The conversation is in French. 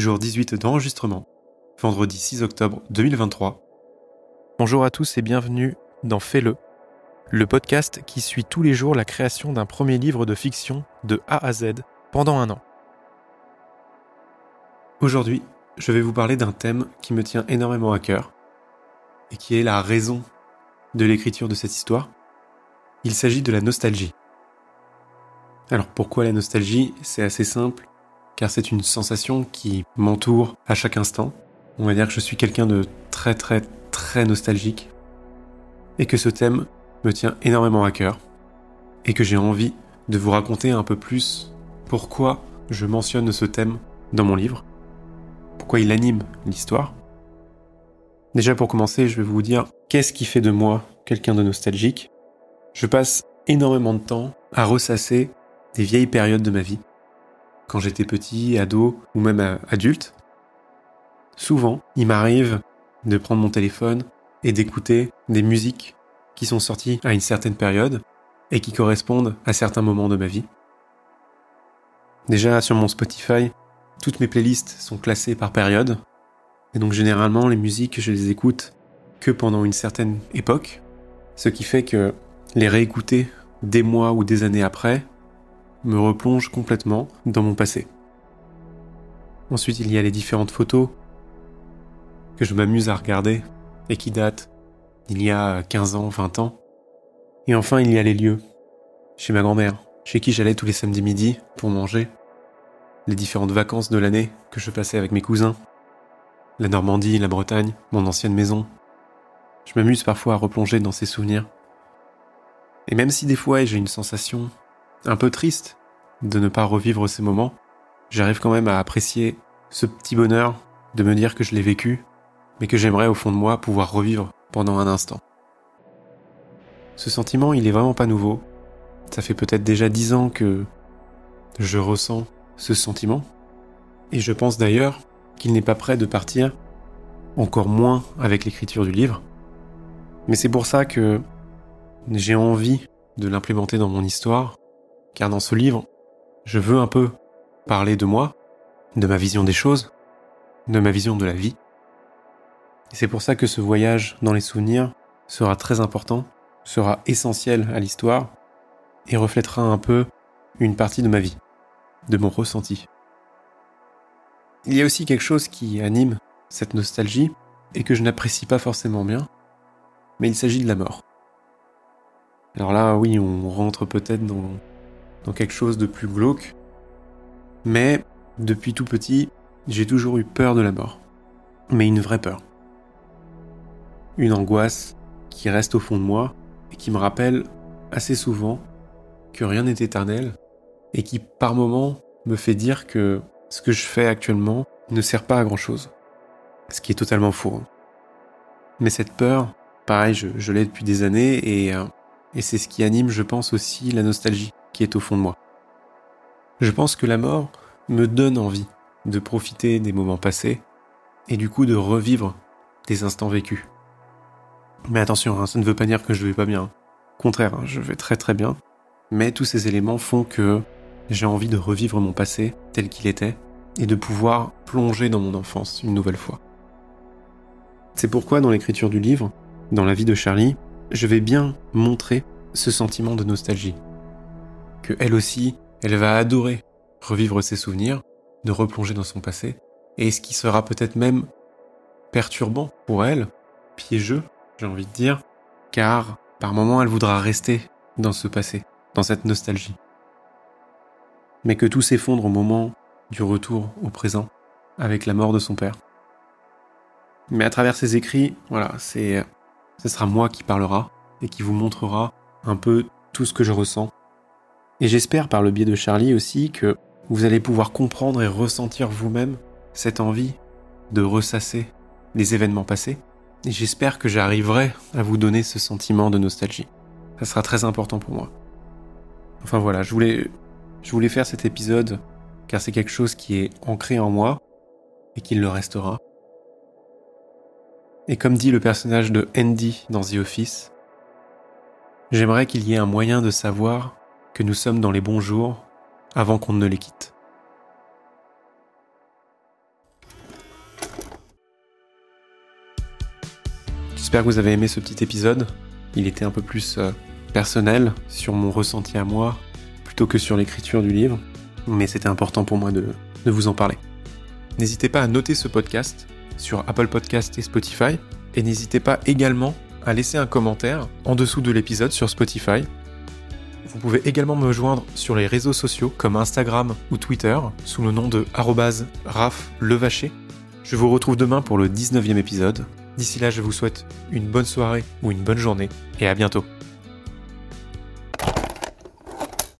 jour 18 d'enregistrement, vendredi 6 octobre 2023. Bonjour à tous et bienvenue dans Fais-le, le podcast qui suit tous les jours la création d'un premier livre de fiction de A à Z pendant un an. Aujourd'hui, je vais vous parler d'un thème qui me tient énormément à cœur et qui est la raison de l'écriture de cette histoire. Il s'agit de la nostalgie. Alors pourquoi la nostalgie? C'est assez simple, car c'est une sensation qui m'entoure à chaque instant. On va dire que je suis quelqu'un de très très très nostalgique, et que ce thème me tient énormément à cœur, et que j'ai envie de vous raconter un peu plus pourquoi je mentionne ce thème dans mon livre, pourquoi il anime l'histoire. Déjà pour commencer, je vais vous dire qu'est-ce qui fait de moi quelqu'un de nostalgique. Je passe énormément de temps à ressasser des vieilles périodes de ma vie. Quand j'étais petit, ado ou même euh, adulte, souvent, il m'arrive de prendre mon téléphone et d'écouter des musiques qui sont sorties à une certaine période et qui correspondent à certains moments de ma vie. Déjà sur mon Spotify, toutes mes playlists sont classées par période, et donc généralement les musiques je les écoute que pendant une certaine époque, ce qui fait que les réécouter des mois ou des années après me replonge complètement dans mon passé. Ensuite, il y a les différentes photos que je m'amuse à regarder et qui datent d'il y a 15 ans, 20 ans. Et enfin, il y a les lieux. Chez ma grand-mère, chez qui j'allais tous les samedis midi pour manger. Les différentes vacances de l'année que je passais avec mes cousins. La Normandie, la Bretagne, mon ancienne maison. Je m'amuse parfois à replonger dans ces souvenirs. Et même si des fois j'ai une sensation un peu triste de ne pas revivre ces moments, j'arrive quand même à apprécier ce petit bonheur de me dire que je l'ai vécu, mais que j'aimerais au fond de moi pouvoir revivre pendant un instant. Ce sentiment, il est vraiment pas nouveau. Ça fait peut-être déjà dix ans que je ressens ce sentiment. Et je pense d'ailleurs qu'il n'est pas prêt de partir, encore moins avec l'écriture du livre. Mais c'est pour ça que j'ai envie de l'implémenter dans mon histoire car dans ce livre, je veux un peu parler de moi, de ma vision des choses, de ma vision de la vie. C'est pour ça que ce voyage dans les souvenirs sera très important, sera essentiel à l'histoire, et reflètera un peu une partie de ma vie, de mon ressenti. Il y a aussi quelque chose qui anime cette nostalgie, et que je n'apprécie pas forcément bien, mais il s'agit de la mort. Alors là, oui, on rentre peut-être dans dans quelque chose de plus glauque. Mais depuis tout petit, j'ai toujours eu peur de la mort. Mais une vraie peur. Une angoisse qui reste au fond de moi et qui me rappelle assez souvent que rien n'est éternel et qui par moments me fait dire que ce que je fais actuellement ne sert pas à grand chose. Ce qui est totalement faux. Hein. Mais cette peur, pareil, je, l'ai depuis des années et, euh, et c'est ce qui anime, je pense, aussi la nostalgie qui est au fond de moi. Je pense que la mort me donne envie de profiter des moments passés et du coup de revivre des instants vécus. Mais attention, hein, ça ne veut pas dire que je vais pas bien. Au contraire, hein, je vais très très bien. Mais tous ces éléments font que j'ai envie de revivre mon passé tel qu'il était et de pouvoir plonger dans mon enfance une nouvelle fois. C'est pourquoi dans l'écriture du livre, dans la vie de Charlie, je vais bien montrer ce sentiment de nostalgie, que elle aussi, elle va adorer revivre ses souvenirs, de replonger dans son passé, et ce qui sera peut-être même perturbant pour elle, piégeux, j'ai envie de dire, car par moments elle voudra rester dans ce passé, dans cette nostalgie. Mais que tout s'effondre au moment du retour au présent, avec la mort de son père. Mais à travers ses écrits, voilà, c'est, ce sera moi qui parlera et qui vous montrera un peu tout ce que je ressens et j'espère par le biais de Charlie aussi que vous allez pouvoir comprendre et ressentir vous-même cette envie de ressasser les événements passés. Et j'espère que j'arriverai à vous donner ce sentiment de nostalgie. Ça sera très important pour moi. Enfin voilà, je voulais, je voulais faire cet épisode car c'est quelque chose qui est ancré en moi et qui le restera. Et comme dit le personnage de Andy dans The Office, j'aimerais qu'il y ait un moyen de savoir que nous sommes dans les bons jours avant qu'on ne les quitte. J'espère que vous avez aimé ce petit épisode. Il était un peu plus euh, personnel sur mon ressenti à moi plutôt que sur l'écriture du livre, mais c'était important pour moi de, vous en parler. N'hésitez pas à noter ce podcast sur Apple Podcast et Spotify, et n'hésitez pas également à laisser un commentaire en dessous de l'épisode sur Spotify vous pouvez également me joindre sur les réseaux sociaux comme Instagram ou Twitter sous le nom de @raflevacher. Je vous retrouve demain pour le 19e épisode. D'ici là, je vous souhaite une bonne soirée ou une bonne journée et à bientôt.